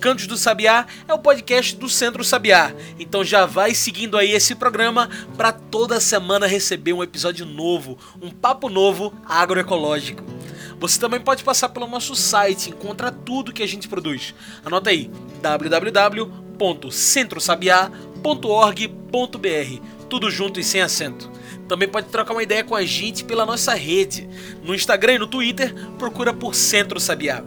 Cantos do Sabiá é o podcast do Centro Sabiá, então já vai seguindo aí esse programa para toda semana receber um episódio novo, um papo novo agroecológico. Você também pode passar pelo nosso site, encontrar tudo que a gente produz. Anota aí www.centrosabiá.org.br tudo junto e sem acento. Também pode trocar uma ideia com a gente pela nossa rede. No Instagram e no Twitter, procura por Centro Sabiá.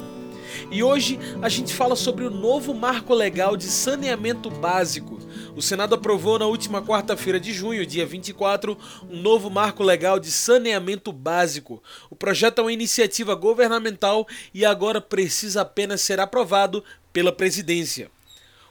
E hoje a gente fala sobre o novo marco legal de saneamento básico. O Senado aprovou na última quarta-feira de junho, dia 24, um novo marco legal de saneamento básico. O projeto é uma iniciativa governamental e agora precisa apenas ser aprovado pela presidência.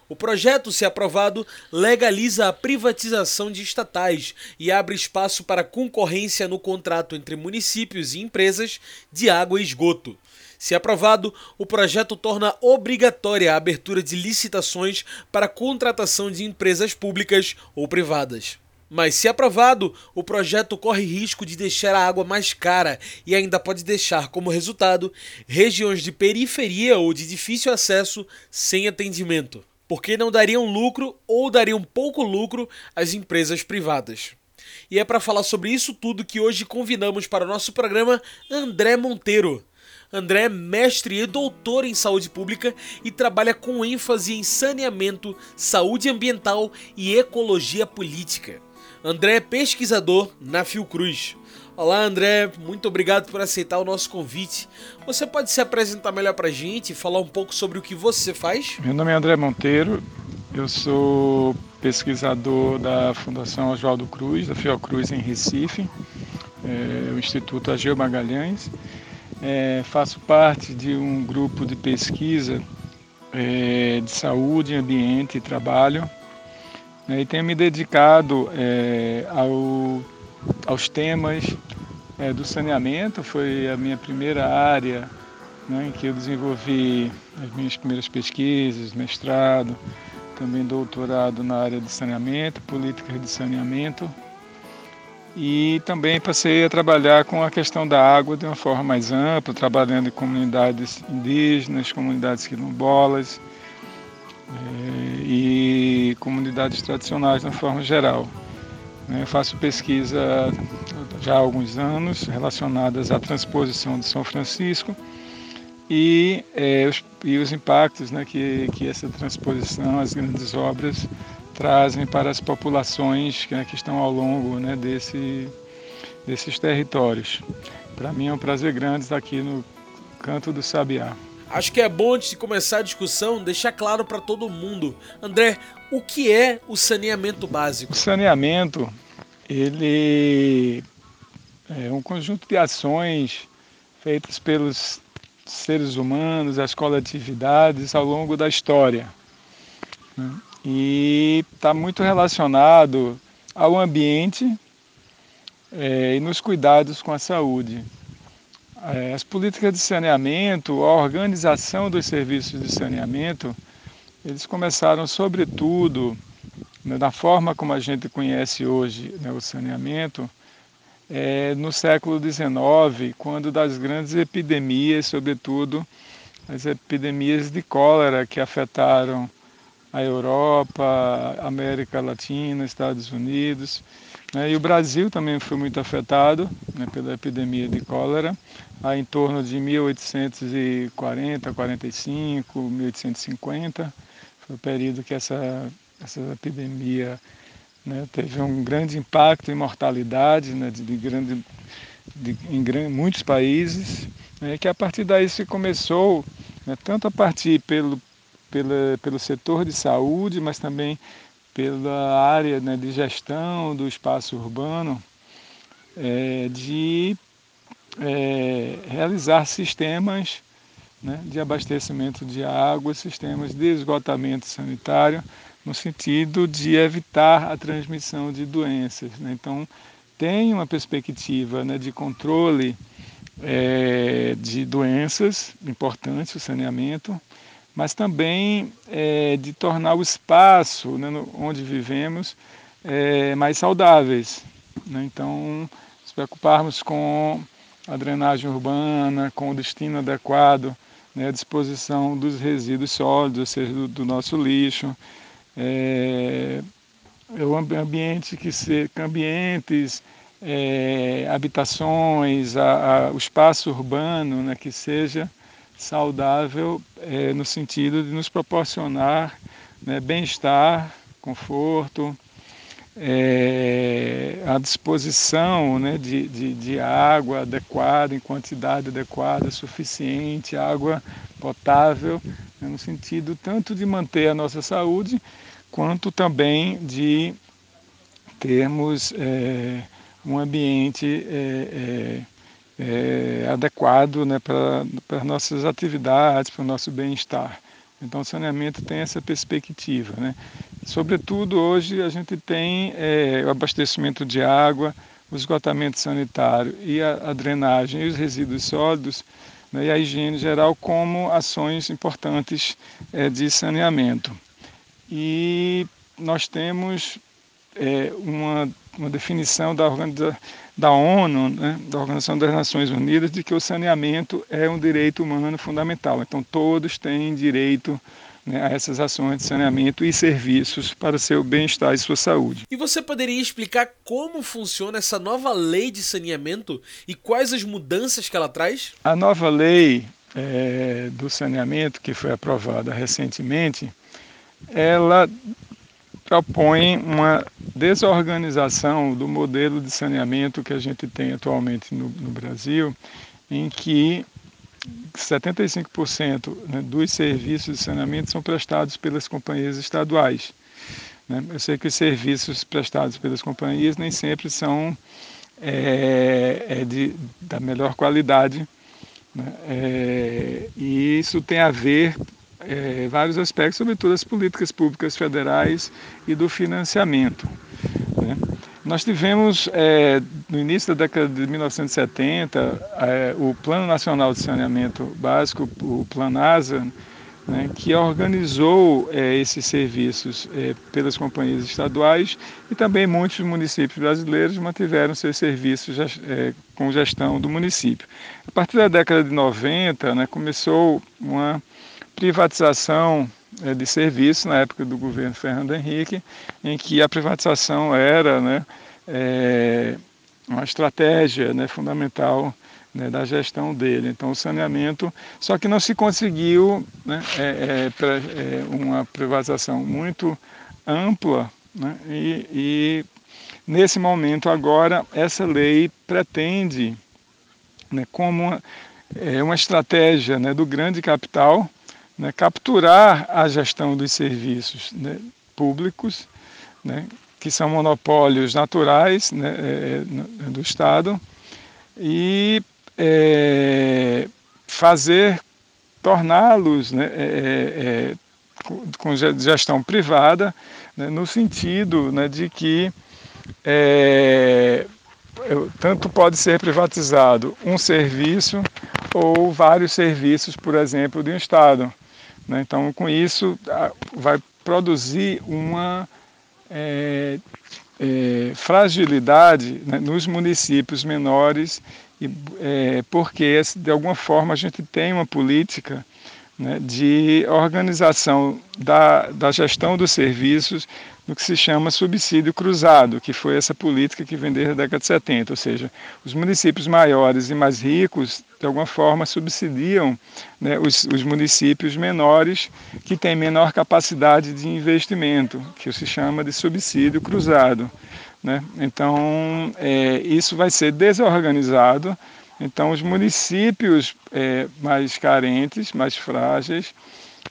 O projeto, se aprovado, legaliza a privatização de estatais e abre espaço para concorrência no contrato entre municípios e empresas de água e esgoto. Se aprovado, o projeto torna obrigatória a abertura de licitações para contratação de empresas públicas ou privadas. Mas, se aprovado, o projeto corre risco de deixar a água mais cara e ainda pode deixar como resultado regiões de periferia ou de difícil acesso sem atendimento porque não dariam lucro ou dariam pouco lucro às empresas privadas. E é para falar sobre isso tudo que hoje convidamos para o nosso programa André Monteiro. André é mestre e doutor em saúde pública e trabalha com ênfase em saneamento, saúde ambiental e ecologia política. André é pesquisador na Fiocruz. Olá, André, muito obrigado por aceitar o nosso convite. Você pode se apresentar melhor para a gente e falar um pouco sobre o que você faz? Meu nome é André Monteiro, eu sou pesquisador da Fundação Oswaldo Cruz, da Fiocruz em Recife, é, o Instituto Ageu Magalhães. É, faço parte de um grupo de pesquisa é, de saúde, ambiente e trabalho né, e tenho me dedicado é, ao aos temas é, do saneamento, foi a minha primeira área né, em que eu desenvolvi as minhas primeiras pesquisas, mestrado, também doutorado na área de saneamento, políticas de saneamento. E também passei a trabalhar com a questão da água de uma forma mais ampla, trabalhando em comunidades indígenas, comunidades quilombolas é, e comunidades tradicionais de uma forma geral. Eu faço pesquisa já há alguns anos relacionadas à transposição de São Francisco e, é, os, e os impactos né, que, que essa transposição, as grandes obras, trazem para as populações que, né, que estão ao longo né, desse, desses territórios. Para mim é um prazer grande estar aqui no Canto do Sabiá. Acho que é bom antes de começar a discussão deixar claro para todo mundo. André, o que é o saneamento básico? O saneamento, ele é um conjunto de ações feitas pelos seres humanos, as coletividades ao longo da história. Né? E está muito relacionado ao ambiente é, e nos cuidados com a saúde. É, as políticas de saneamento, a organização dos serviços de saneamento, eles começaram sobretudo né, forma como a gente conhece hoje né, o saneamento, é, no século XIX, quando das grandes epidemias, sobretudo as epidemias de cólera que afetaram a Europa, América Latina, Estados Unidos, né, e o Brasil também foi muito afetado né, pela epidemia de cólera, em torno de 1840, 45, 1850. Foi o período que essa, essa epidemia né, teve um grande impacto em mortalidade né, de, de grande, de, em muitos países, né, que a partir daí se começou, né, tanto a partir pelo, pela, pelo setor de saúde, mas também pela área né, de gestão do espaço urbano, é, de é, realizar sistemas né, de abastecimento de água, sistemas de esgotamento sanitário, no sentido de evitar a transmissão de doenças. Né? Então, tem uma perspectiva né, de controle é, de doenças, importante o saneamento, mas também é, de tornar o espaço né, onde vivemos é, mais saudáveis. Né? Então, se preocuparmos com a drenagem urbana, com o destino adequado, né, a disposição dos resíduos sólidos, ou seja, do, do nosso lixo, é, é o ambiente que se, ambientes, é, habitações, a, a, o espaço urbano né, que seja saudável é, no sentido de nos proporcionar né, bem-estar, conforto, é, a disposição né, de, de, de, água adequada, em quantidade adequada, suficiente, água potável, né, no sentido tanto de manter a nossa saúde, quanto também de termos é, um ambiente é, adequado né, para as nossas atividades, para o nosso bem-estar. Então, o saneamento tem essa perspectiva. Né? Sobretudo, hoje, a gente tem é, o abastecimento de água, o esgotamento sanitário e a, a drenagem e os resíduos sólidos né, e a higiene geral como ações importantes é, de saneamento. E nós temos é, uma, uma definição da, da ONU, né, da Organização das Nações Unidas, de que o saneamento é um direito humano fundamental. Então, todos têm direito né, a essas ações de saneamento e serviços para seu bem-estar e sua saúde. E você poderia explicar como funciona essa nova lei de saneamento e quais as mudanças que ela traz? A nova lei é, do saneamento, que foi aprovada recentemente, ela propõe uma desorganização do modelo de saneamento que a gente tem atualmente no, no Brasil, em que 75% né, dos serviços de saneamento são prestados pelas companhias estaduais. Né? Eu sei que os serviços prestados pelas companhias nem sempre são é, é de, da melhor qualidade, né? é, e isso tem a ver é, vários aspectos, sobretudo as políticas públicas federais e do financiamento. Né? Nós tivemos, é, no início da década de 1970, é, o Plano Nacional de Saneamento Básico, o PLANASA, né, que organizou é, esses serviços é, pelas companhias estaduais e também muitos municípios brasileiros mantiveram seus serviços é, com gestão do município. A partir da década de 90, né, começou uma privatização é, de serviços na época do governo Fernando Henrique, em que a privatização era né, é, uma estratégia né, fundamental né, da gestão dele. Então, o saneamento, só que não se conseguiu né, é, é uma privatização muito ampla né, e, e, nesse momento agora essa lei pretende, né, como uma, é, uma estratégia né, do grande capital, né, capturar a gestão dos serviços né, públicos, né, que são monopólios naturais né, é, é do Estado, e é, fazer, torná-los né, é, é, é com gestão privada, né, no sentido de que tanto pode ser privatizado um serviço ou vários serviços, por exemplo, de um Estado. Né? Então, com isso, vai produzir uma é, é, fragilidade né, nos municípios menores, e, é, porque de alguma forma a gente tem uma política né, de organização da, da gestão dos serviços no que se chama subsídio cruzado, que foi essa política que vem desde a década de 70, ou seja, os municípios maiores e mais ricos, de alguma forma, subsidiam né, os, os, municípios menores que têm menor capacidade de investimento, que se chama de subsídio cruzado. Né? Então, é, isso vai ser desorganizado. Então, os municípios é, mais carentes, mais frágeis,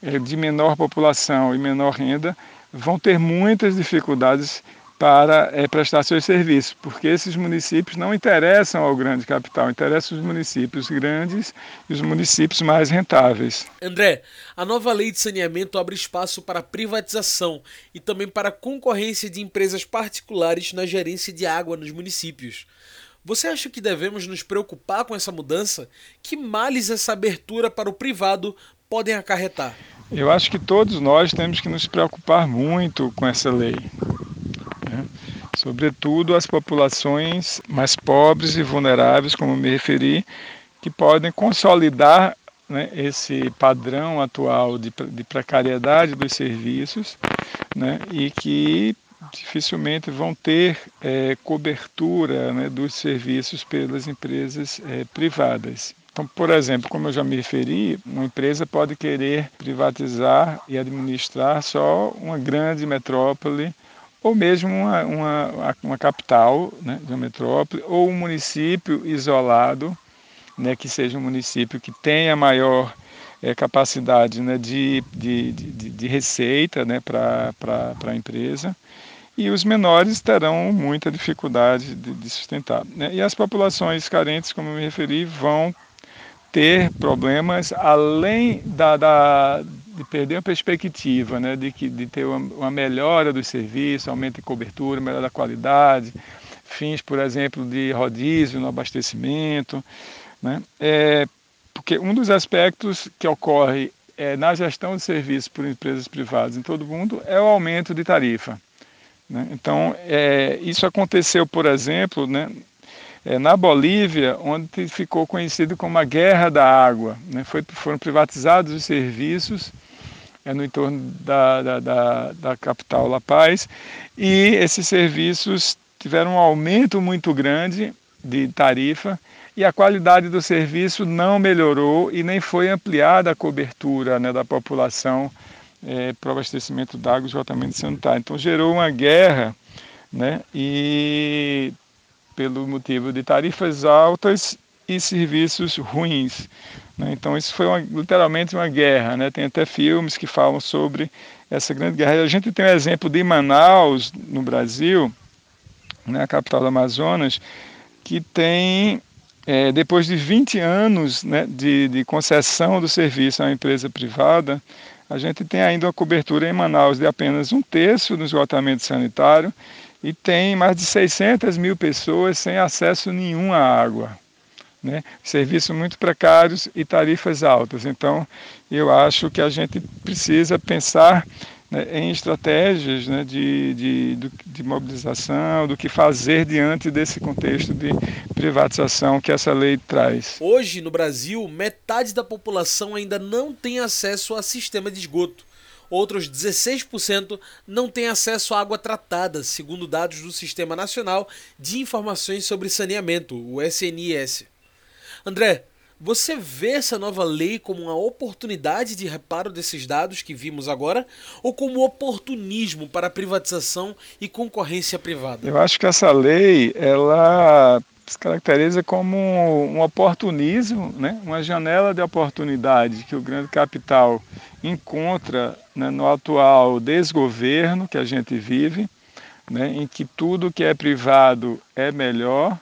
é, de menor população e menor renda, vão ter muitas dificuldades para é, prestar seus serviços, porque esses municípios não interessam ao grande capital, interessam os municípios grandes e os municípios mais rentáveis. André, a nova lei de saneamento abre espaço para privatização e também para concorrência de empresas particulares na gerência de água nos municípios. Você acha que devemos nos preocupar com essa mudança? Que males essa abertura para o privado podem acarretar? Eu acho que todos nós temos que nos preocupar muito com essa lei né? sobretudo as populações mais pobres e vulneráveis, como me referi, que podem consolidar né, esse padrão atual de, de precariedade dos serviços né, e que dificilmente vão ter é, cobertura né, dos serviços pelas empresas é, privadas. Então, por exemplo, como eu já me referi, uma empresa pode querer privatizar e administrar só uma grande metrópole ou mesmo uma, uma, uma capital né, de uma metrópole, ou um município isolado, né, que seja um município que tenha maior é, capacidade né, de, de, de, de receita né, para a empresa, e os menores terão muita dificuldade de, de sustentar. Né? E as populações carentes, como eu me referi, vão ter problemas além da, da de perder a perspectiva, né, de, que, de ter uma, uma melhora dos serviços, aumento de cobertura, melhora da qualidade, fins, por exemplo, de rodízio no abastecimento, né, é, porque um dos aspectos que ocorre é, na gestão de serviços por empresas privadas em todo o mundo é o aumento de tarifa. Né? Então, é, isso aconteceu, por exemplo, né, é, na Bolívia, onde ficou conhecido como a Guerra da Água. Né? Foi, foram privatizados os serviços é, no entorno da, da, da, da, capital La Paz e esses serviços tiveram um aumento muito grande de tarifa e a qualidade do serviço não melhorou e nem foi ampliada a cobertura né, da população é, para o abastecimento d'água e esgotamento sanitário. Então gerou uma guerra né, e pelo motivo de tarifas altas e serviços ruins. Né? Então isso foi uma, literalmente uma guerra. Né? Tem até filmes que falam sobre essa grande guerra. A gente tem o um exemplo de Manaus, no Brasil, né, a capital do Amazonas, que tem, é, depois de 20 anos né, de, de concessão do serviço à empresa privada, a gente tem ainda uma cobertura em Manaus de apenas um terço do esgotamento sanitário e tem mais de 600 mil pessoas sem acesso nenhum à água. Né? Serviços muito precários e tarifas altas. Então, eu acho que a gente precisa pensar né, em estratégias né, de, de, de, mobilização, do que fazer diante desse contexto de privatização que essa lei traz. Hoje, no Brasil, metade da população ainda não tem acesso a sistema de esgoto outros 16% não têm acesso à água tratada, segundo dados do Sistema Nacional de Informações sobre Saneamento, o SNIS. André, você vê essa nova lei como uma oportunidade de reparo desses dados que vimos agora ou como oportunismo para privatização e concorrência privada? Eu acho que essa lei ela se caracteriza como um oportunismo, né? uma janela de oportunidade que o grande capital encontra né, no atual desgoverno que a gente vive, né, em que tudo que é privado é melhor,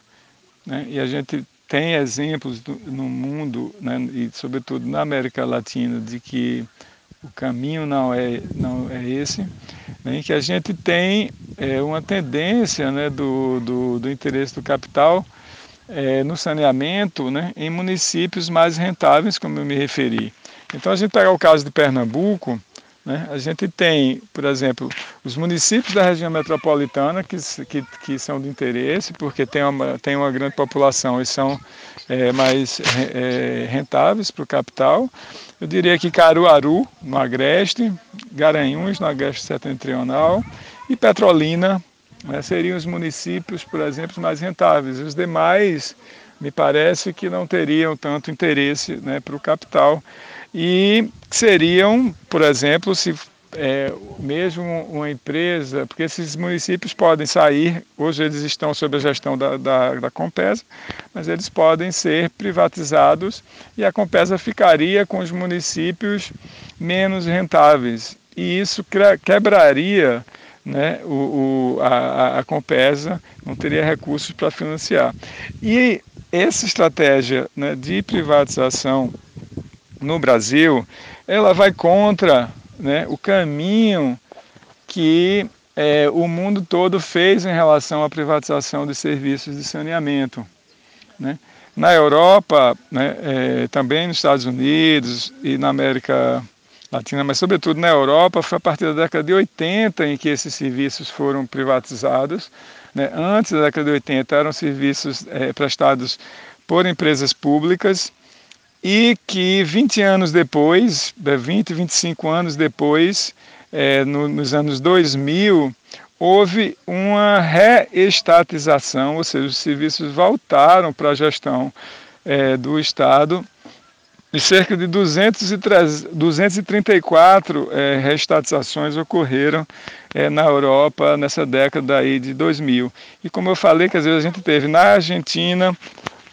né, e a gente tem exemplos do, no mundo, né, e sobretudo na América Latina, de que o caminho não é, não é esse, né, em que a gente tem é, uma tendência né, do, do, do interesse do capital é, no saneamento né, em municípios mais rentáveis, como eu me referi. Então, a gente pegar o caso de Pernambuco, né, a gente tem, por exemplo, os municípios da região metropolitana que, que, que são de interesse, porque tem uma, tem uma grande população e são é, mais é, rentáveis para o capital. Eu diria que Caruaru, no Agreste, Garanhuns, no Agreste Setentrional, e Petrolina, né, seriam os municípios, por exemplo, mais rentáveis. Os demais, me parece que não teriam tanto interesse né, para o capital e seriam, por exemplo, se é, mesmo uma empresa, porque esses municípios podem sair, hoje eles estão sob a gestão da, da, da Compesa, mas eles podem ser privatizados e a Compesa ficaria com os municípios menos rentáveis. E isso quebraria né, o, o, a, a Compesa não teria recursos para financiar. E essa estratégia né, de privatização no Brasil, ela vai contra né, o caminho que é, o mundo todo fez em relação à privatização de serviços de saneamento. Né? Na Europa, né, é, também nos Estados Unidos e na América Latina, mas sobretudo na Europa, foi a partir da década de 80 em que esses serviços foram privatizados. Né? Antes da década de 80 eram serviços é, prestados por empresas públicas e que 20 anos depois, 20, 25 anos depois, é, no, nos anos 2000, houve uma reestatização, ou seja, os serviços voltaram para a gestão é, do Estado e cerca de 203, 234 é, reestatizações ocorreram é, na Europa nessa década aí de 2000. E como eu falei, que às vezes a gente teve na Argentina,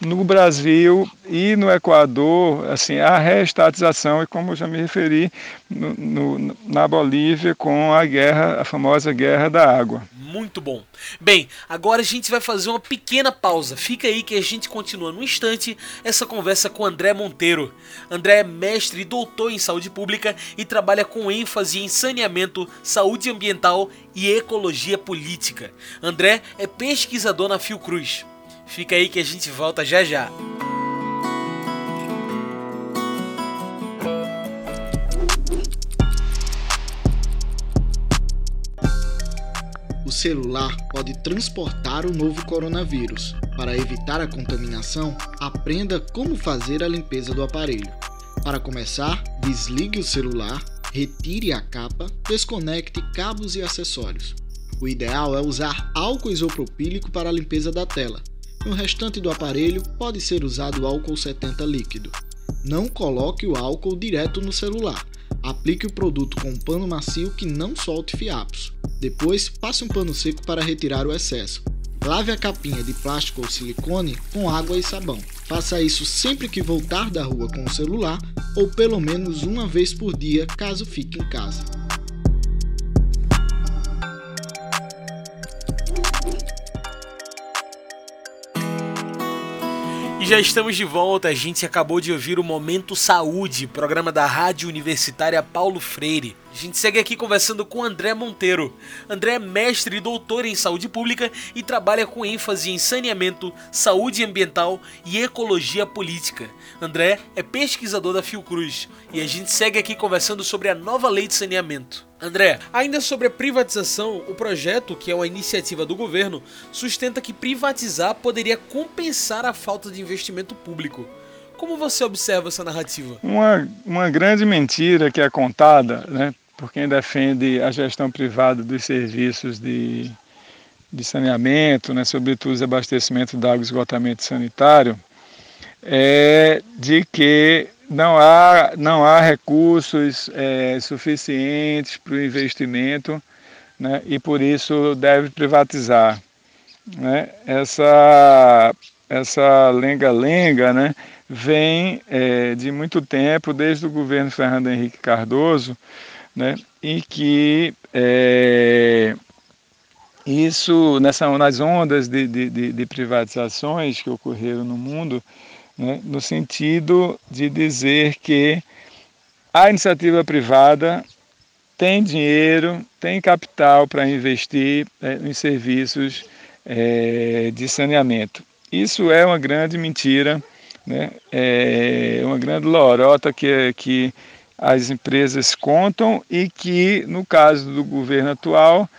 no Brasil e no Equador, assim, a reestatização, e como eu já me referi, no, no, na Bolívia com a guerra, a famosa guerra da água. Muito bom. Bem, agora a gente vai fazer uma pequena pausa. Fica aí que a gente continua no instante essa conversa com André Monteiro. André é mestre e doutor em saúde pública e trabalha com ênfase em saneamento, saúde ambiental e ecologia política. André é pesquisador na Fiocruz. Fica aí que a gente volta já já. O celular pode transportar o novo coronavírus. Para evitar a contaminação, aprenda como fazer a limpeza do aparelho. Para começar, desligue o celular, retire a capa, desconecte cabos e acessórios. O ideal é usar álcool isopropílico para a limpeza da tela. No restante do aparelho pode ser usado álcool 70 líquido. Não coloque o álcool direto no celular. Aplique o produto com um pano macio que não solte fiapos. Depois, passe um pano seco para retirar o excesso. Lave a capinha de plástico ou silicone com água e sabão. Faça isso sempre que voltar da rua com o celular ou pelo menos uma vez por dia, caso fique em casa. Já estamos de volta. A gente acabou de ouvir o Momento Saúde, programa da Rádio Universitária Paulo Freire. A gente segue aqui conversando com André Monteiro. André é mestre e doutor em saúde pública e trabalha com ênfase em saneamento, saúde ambiental e ecologia política. André é pesquisador da Fiocruz e a gente segue aqui conversando sobre a nova lei de saneamento. André, ainda sobre a privatização, o projeto, que é uma iniciativa do governo, sustenta que privatizar poderia compensar a falta de investimento público. Como você observa essa narrativa? Uma, uma grande mentira que é contada né, por quem defende a gestão privada dos serviços de, de saneamento, né, sobretudo abastecimento de água e esgotamento sanitário, é de que não há, não há recursos é, suficientes para o investimento né, e por isso deve privatizar. Né? Essa essa lenga-lenga né, vem é, de muito tempo, desde o governo Fernando Henrique Cardoso, né, e que é, isso, nessa, nas ondas de, de, de, privatizações que ocorreram no mundo, né, no sentido de dizer que a iniciativa privada tem dinheiro, tem capital para investir é, em serviços é, de saneamento. Isso é uma grande mentira, né? é uma grande lorota que, que as empresas contam e que, no caso do governo atual,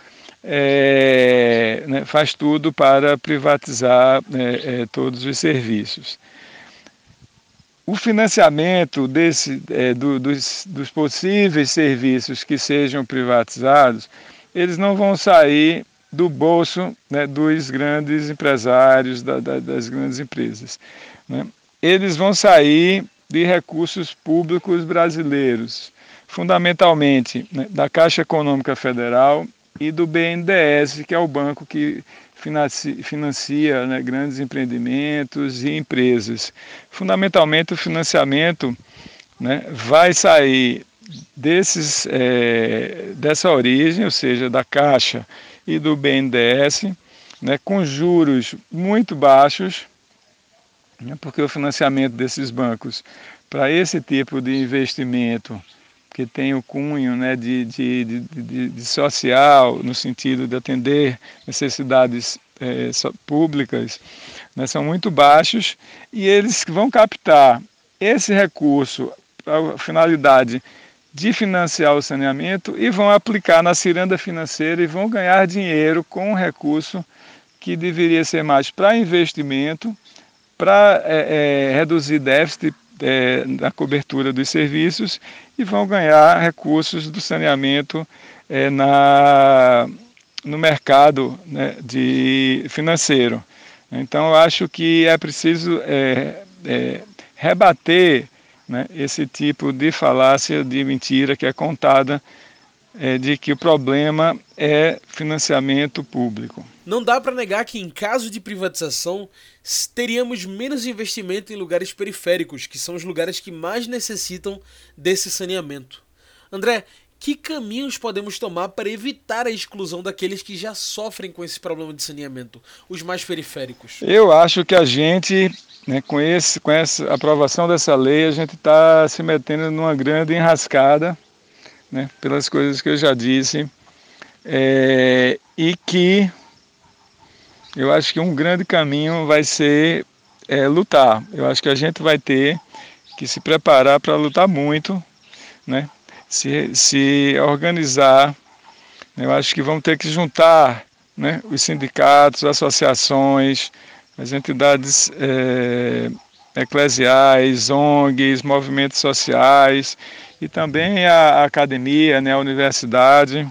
é, né, faz tudo para privatizar é, é, todos os serviços o financiamento desse, é, do, dos, dos, possíveis serviços que sejam privatizados, eles não vão sair do bolso né, dos grandes empresários, da, da, das grandes empresas. Né? Eles vão sair de recursos públicos brasileiros, fundamentalmente né, da Caixa Econômica Federal e do BNDES, que é o banco que financia, né, grandes empreendimentos e empresas. Fundamentalmente, o financiamento né, vai sair desses, é, dessa origem, ou seja, da Caixa e do BNDES, né, com juros muito baixos, porque o financiamento desses bancos para esse tipo de investimento que tem o cunho né, de, de, de, de social, no sentido de atender necessidades é, públicas, né, são muito baixos e eles vão captar esse recurso para a finalidade de financiar o saneamento e vão aplicar na ciranda financeira e vão ganhar dinheiro com um recurso que deveria ser mais para investimento, para é, é, reduzir déficit é, na cobertura dos serviços e vão ganhar recursos do saneamento é, na, no mercado né, de financeiro. Então, eu acho que é preciso é, é, rebater né, esse tipo de falácia, de mentira que é contada é, de que o problema é financiamento público. Não dá para negar que, em caso de privatização, teríamos menos investimento em lugares periféricos, que são os lugares que mais necessitam desse saneamento. André, que caminhos podemos tomar para evitar a exclusão daqueles que já sofrem com esse problema de saneamento, os mais periféricos? Eu acho que a gente, né, com, esse, com essa aprovação dessa lei, a gente está se metendo numa grande enrascada, né, pelas coisas que eu já disse, é, e que eu acho que um grande caminho vai ser é, lutar. Eu acho que a gente vai ter que se preparar para lutar muito, né? se, se organizar. Eu acho que vamos ter que juntar né, os sindicatos, associações, as entidades é, eclesiais, ONGs, movimentos sociais e também a, academia, né, a universidade,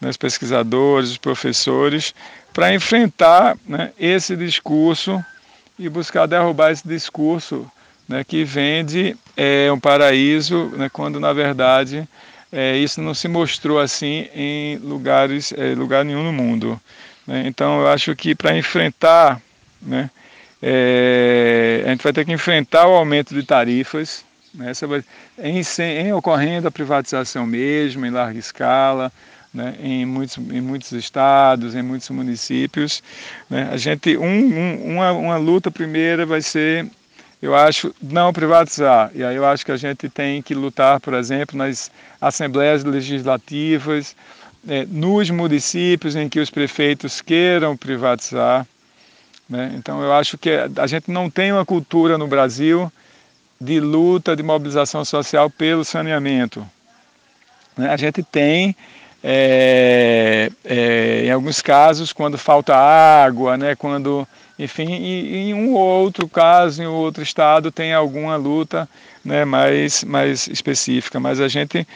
né, os pesquisadores, os professores, para enfrentar né, esse discurso e buscar derrubar esse discurso né, que vende é, um paraíso, né, quando na verdade é, isso não se mostrou assim em lugares, é, lugar nenhum no mundo. Né? Então eu acho que para enfrentar, né, é, a gente vai ter que enfrentar o aumento de tarifas, né, vai, em, em ocorrendo a privatização mesmo, em larga escala, né, em, muitos, em muitos estados, em muitos municípios. Né, a gente, um, um, uma, uma luta primeira vai ser eu acho, não privatizar. E aí eu acho que a gente tem que lutar, por exemplo, nas assembleias legislativas, é, nos municípios em que os prefeitos queiram privatizar. Né? Então eu acho que a gente não tem uma cultura no Brasil de luta, de mobilização social pelo saneamento. Né? A gente tem, é, é, em alguns casos, quando falta água, né? quando enfim, e, em um ou outro caso, em outro estado, tem alguma luta né, mais, mais específica, mas a gente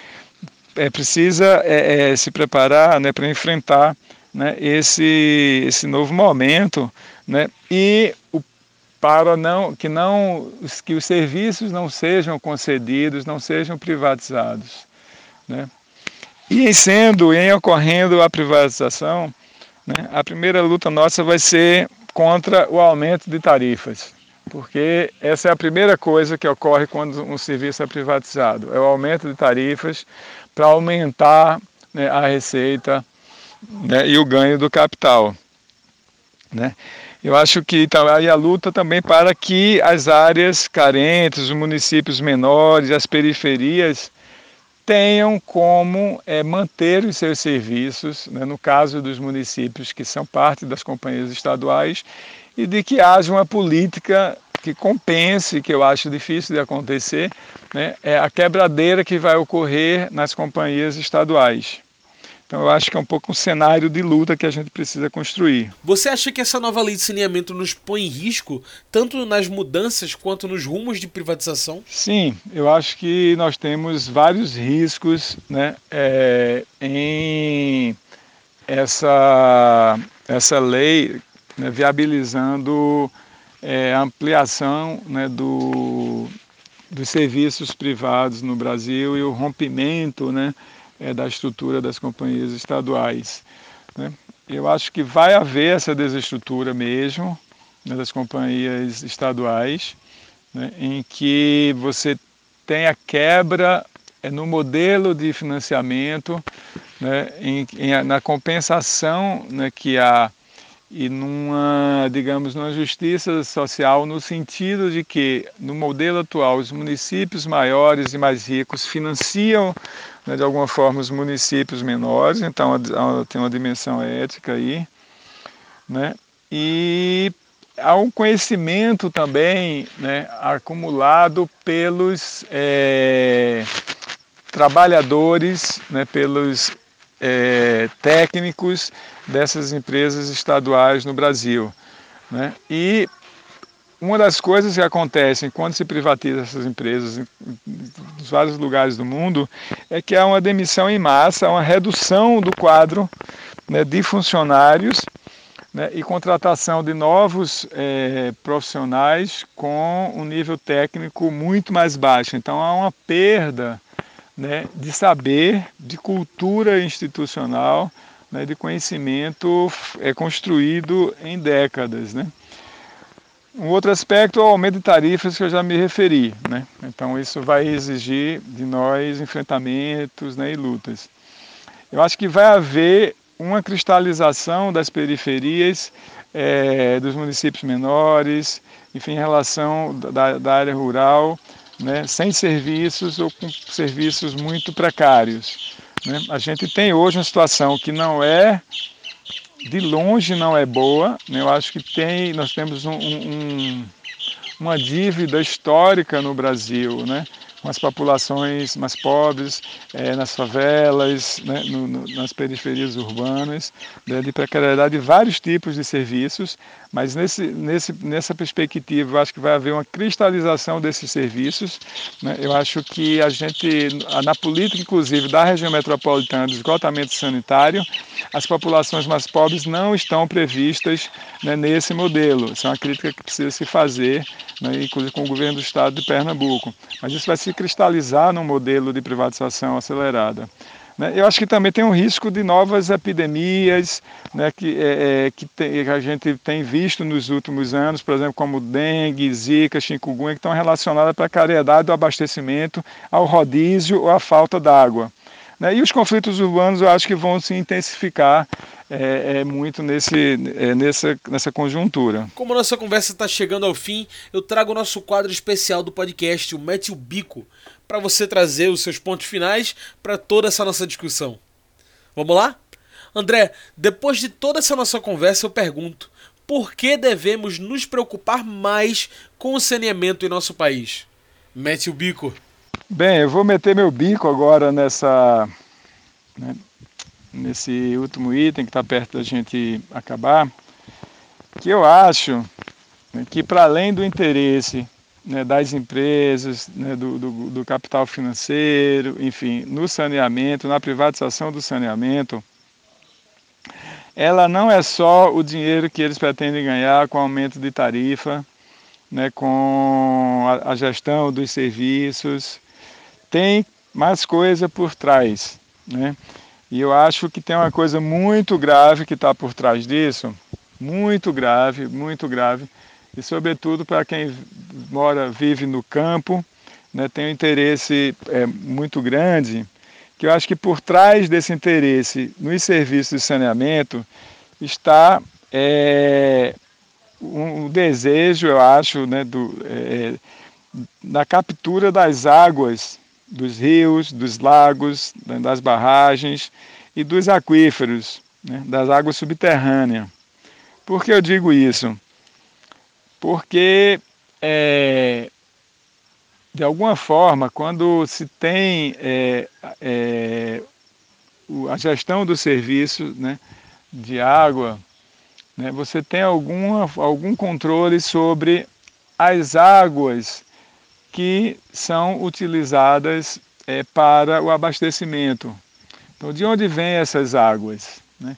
é, precisa é, é, se preparar né, para enfrentar né, esse, esse novo momento né, e o, para não que não que os serviços não sejam concedidos, não sejam privatizados. Né. E em sendo, em ocorrendo a privatização, né, a primeira luta nossa vai ser contra o aumento de tarifas, porque essa é a primeira coisa que ocorre quando um serviço é privatizado, é o aumento de tarifas para aumentar né, a receita né, e o ganho do capital. Né? Eu acho que tá aí a luta também para que as áreas carentes, os municípios menores, as periferias tenham como é, manter os seus serviços, né, no caso dos municípios que são parte das companhias estaduais, e de que haja uma política que compense, que eu acho difícil de acontecer, né, é a quebradeira que vai ocorrer nas companhias estaduais. Então eu acho que é um pouco um cenário de luta que a gente precisa construir. Você acha que essa nova lei de saneamento nos põe em risco, tanto nas mudanças quanto nos rumos de privatização? Sim, eu acho que nós temos vários riscos né, é, em essa, essa lei né, viabilizando é, a ampliação né, do, dos serviços privados no Brasil e o rompimento né, é, da estrutura das companhias estaduais. Né? Eu acho que vai haver essa desestrutura mesmo né, das companhias estaduais, né, em que você tem a quebra é no modelo de financiamento, né, em, em, na compensação né, que há e numa, digamos, numa justiça social no sentido de que no modelo atual os municípios maiores e mais ricos financiam né, de alguma forma os municípios menores, então tem uma dimensão ética aí, né? E há um conhecimento também né, acumulado pelos é, trabalhadores, né, pelos é, técnicos dessas empresas estaduais no Brasil. Né? E uma das coisas que acontecem quando se privatiza essas empresas em, vários lugares do mundo é que há uma demissão em massa, uma redução do quadro né, de funcionários né, e contratação de novos é, profissionais com um nível técnico muito mais baixo. Então há uma perda né, de saber, de cultura institucional, né, de conhecimento é construído em décadas. Né? Um outro aspecto é o aumento de tarifas que eu já me referi. Né? Então isso vai exigir de nós enfrentamentos né, e lutas. Eu acho que vai haver uma cristalização das periferias, é, dos municípios menores, enfim, em relação da, da área rural, né, sem serviços ou com serviços muito precários. Né? A gente tem hoje uma situação que não é, de longe não é boa, né? eu acho que tem, nós temos um, um, uma dívida histórica no Brasil, né? Com as populações mais pobres, é, nas favelas, né, no, no, nas periferias urbanas, né, de precariedade de vários tipos de serviços, mas nesse, nesse, nessa perspectiva eu acho que vai haver uma cristalização desses serviços. Né, eu acho que a gente, na política inclusive da região metropolitana de esgotamento sanitário, as populações mais pobres não estão previstas né, nesse modelo. Isso é uma crítica que precisa se fazer, né, inclusive com o governo do estado de Pernambuco. Mas isso vai se cristalizar num modelo de privatização acelerada. Né? Eu acho que também tem um risco de novas epidemias né, que, é, é, que, que, a gente tem visto nos últimos anos, por exemplo, como dengue, zika, chikungunya, que estão relacionadas à precariedade do abastecimento, ao rodízio ou à falta d'água. Né? E os conflitos urbanos eu acho que vão se intensificar é, é muito nesse, é, nessa, nessa conjuntura. Como a nossa conversa está chegando ao fim, eu trago o nosso quadro especial do podcast, o Mete o Bico, para você trazer os seus pontos finais para toda essa nossa discussão. Vamos lá? André, depois de toda essa nossa conversa, eu pergunto: por que devemos nos preocupar mais com o saneamento em nosso país? Mete o bico. Bem, eu vou meter meu bico agora nessa, né, nesse último item que está perto da gente acabar, que eu acho né, que para além do interesse né, das empresas, né, do, do, do, capital financeiro, enfim, no saneamento, na privatização do saneamento, ela não é só o dinheiro que eles pretendem ganhar com aumento de tarifa, né, com a, a gestão dos serviços, tem mais coisa por trás, né? E eu acho que tem uma coisa muito grave que está por trás disso, muito grave, muito grave, e sobretudo para quem mora, vive no campo, né, tem um interesse é, muito grande, que eu acho que por trás desse interesse nos serviços de saneamento está é, um, desejo, eu acho, né, do, é, da captura das águas dos rios, dos lagos, né, das barragens e dos aquíferos, né, das águas subterrâneas. Por que eu digo isso? Porque, é, de alguma forma, quando se tem é, é, a gestão do serviço né, de água, né, você tem alguma, algum controle sobre as águas que são utilizadas é, para o abastecimento. Então, de onde vêm essas águas? Né?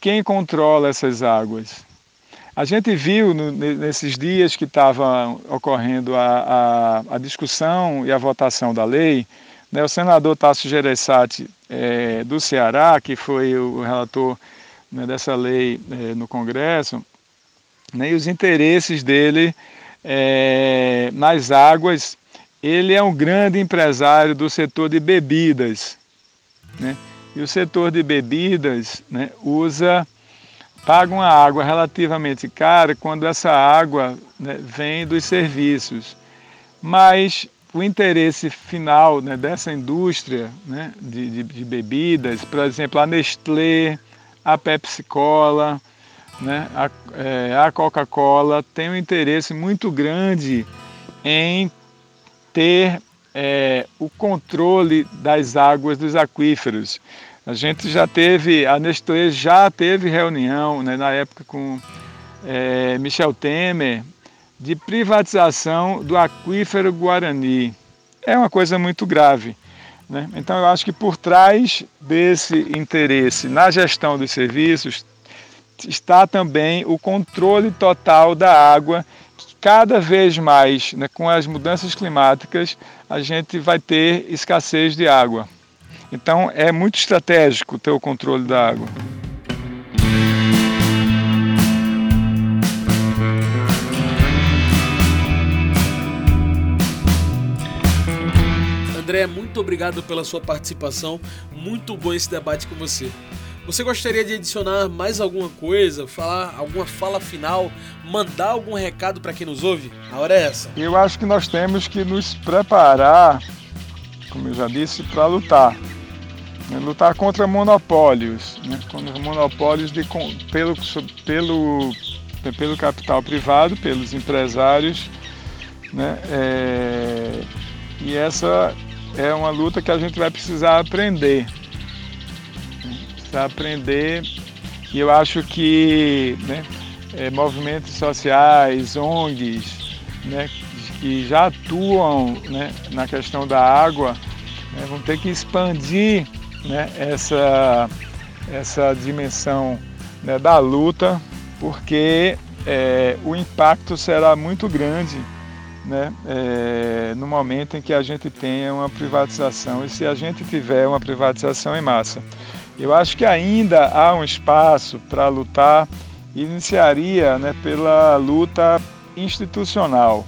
Quem controla essas águas? A gente viu no, nesses dias que estava ocorrendo a, a, a, discussão e a votação da lei, né, o senador Tasso Gereissati é, do Ceará, que foi o relator né, dessa lei é, no Congresso, né, e os interesses dele é, nas águas ele é um grande empresário do setor de bebidas. Né? E o setor de bebidas né, usa, paga uma água relativamente cara quando essa água né, vem dos serviços. Mas o interesse final né, dessa indústria né, de, de, de, bebidas, por exemplo, a Nestlé, a Pepsi Cola, né, a, é, a Coca-Cola, tem um interesse muito grande em ter é, o controle das águas dos aquíferos. A gente já teve, a Nestlé já teve reunião né, na época com é, Michel Temer de privatização do aquífero Guarani. É uma coisa muito grave. Né? Então, eu acho que por trás desse interesse na gestão dos serviços está também o controle total da água cada vez mais, né, com as mudanças climáticas, a gente vai ter escassez de água. Então é muito estratégico ter o controle da água. André, muito obrigado pela sua participação. Muito bom esse debate com você. Você gostaria de adicionar mais alguma coisa, falar alguma fala final, mandar algum recado para quem nos ouve? A hora é essa. Eu acho que nós temos que nos preparar, como eu já disse, para lutar. Né? Lutar contra monopólios, né? contra monopólios de, pelo, pelo, pelo capital privado, pelos empresários. Né? É, e essa é uma luta que a gente vai precisar aprender para aprender. E eu acho que né, é, movimentos sociais, ONGs, né, que já atuam né, na questão da água, né, vão ter que expandir né, essa, essa dimensão né, da luta, porque é, o impacto será muito grande né, é, no momento em que a gente tenha uma privatização e se a gente tiver uma privatização em massa. Eu acho que ainda há um espaço para lutar, iniciaria né, pela luta institucional.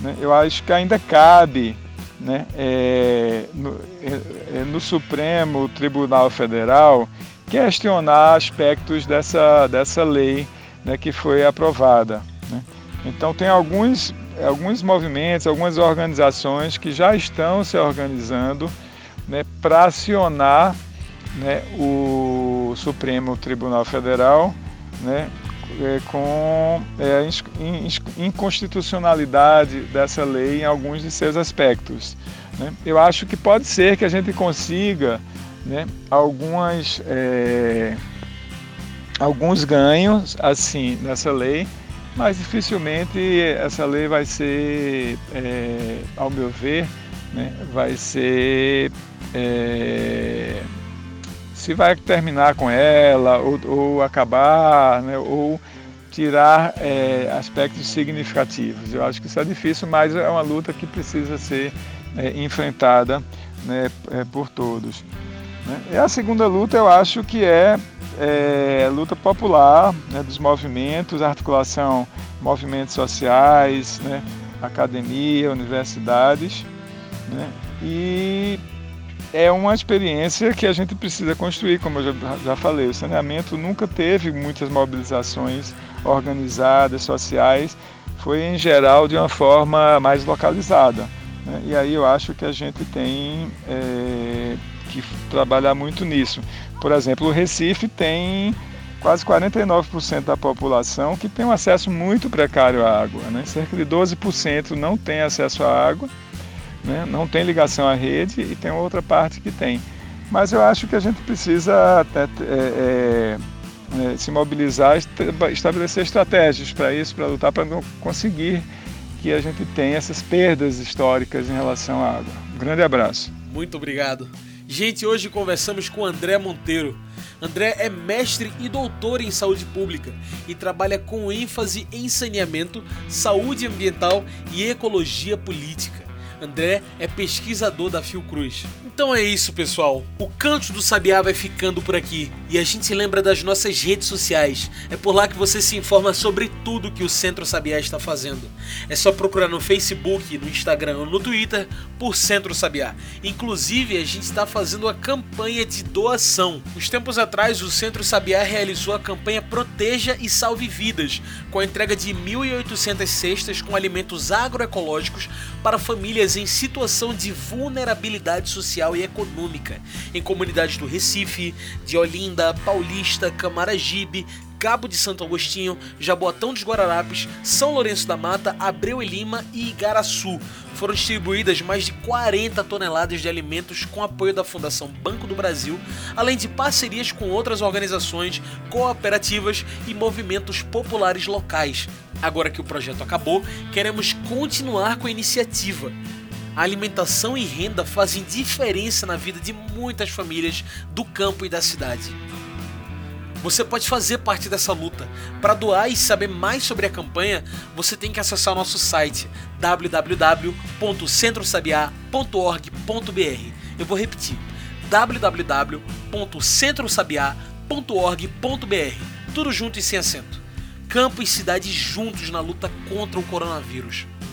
Né? Eu acho que ainda cabe né, é, no, é, é, no, Supremo Tribunal Federal questionar aspectos dessa, dessa lei né, que foi aprovada. Né? Então, tem alguns, alguns movimentos, algumas organizações que já estão se organizando né, para acionar né, o Supremo Tribunal Federal né, é, com é, inconstitucionalidade dessa lei em alguns de seus aspectos. Né. Eu acho que pode ser que a gente consiga né, algumas, é, alguns ganhos assim nessa lei, mas dificilmente essa lei vai ser, é, ao meu ver, né, vai ser é, se vai terminar com ela ou, ou acabar, né, ou tirar é, aspectos significativos. Eu acho que isso é difícil, mas é uma luta que precisa ser é, enfrentada né, é, por todos. Né. E a segunda luta eu acho que é, é luta popular né, dos movimentos, articulação movimentos sociais, né, academia, universidades, né, e é uma experiência que a gente precisa construir, como eu já, já falei. O saneamento nunca teve muitas mobilizações organizadas, sociais, foi em geral de uma forma mais localizada. Né? E aí eu acho que a gente tem é, que trabalhar muito nisso. Por exemplo, o Recife tem quase 49% da população que tem um acesso muito precário à água. Né? Cerca de 12% não tem acesso à água né? não tem ligação à rede e tem outra parte que tem. Mas eu acho que a gente precisa é, é, é, se mobilizar, estabelecer estratégias para isso, para lutar para não conseguir que a gente tenha essas perdas históricas em relação à água. Um grande abraço. Muito obrigado. Gente, hoje conversamos com André Monteiro. André é mestre e doutor em saúde pública e trabalha com ênfase em saneamento, saúde ambiental e ecologia política. André é pesquisador da Fiocruz. Então é isso, pessoal. O Canto do Sabiá vai ficando por aqui e a gente lembra das nossas redes sociais. É por lá que você se informa sobre tudo que o Centro Sabiá está fazendo. É só procurar no Facebook, no Instagram ou no Twitter por Centro Sabiá. Inclusive, a gente está fazendo a campanha de doação. Uns tempos atrás, o Centro Sabiá realizou a campanha Proteja e Salve Vidas, com a entrega de 1.800 cestas com alimentos agroecológicos para famílias em situação de vulnerabilidade social e econômica, em comunidades do Recife, de Olinda, Paulista, Camaragibe, Cabo de Santo Agostinho, Jaboatão dos Guararapes, São Lourenço da Mata, Abreu e Lima e Igaraçu. Foram distribuídas mais de 40 toneladas de alimentos com apoio da Fundação Banco do Brasil, além de parcerias com outras organizações, cooperativas e movimentos populares locais. Agora que o projeto acabou, queremos continuar com a iniciativa. A alimentação e renda fazem diferença na vida de muitas famílias do campo e da cidade. Você pode fazer parte dessa luta. Para doar e saber mais sobre a campanha, você tem que acessar o nosso site www.centrosabiá.org.br. Eu vou repetir: www.centrosabiá.org.br. Tudo junto e sem acento. Campo e cidade juntos na luta contra o coronavírus.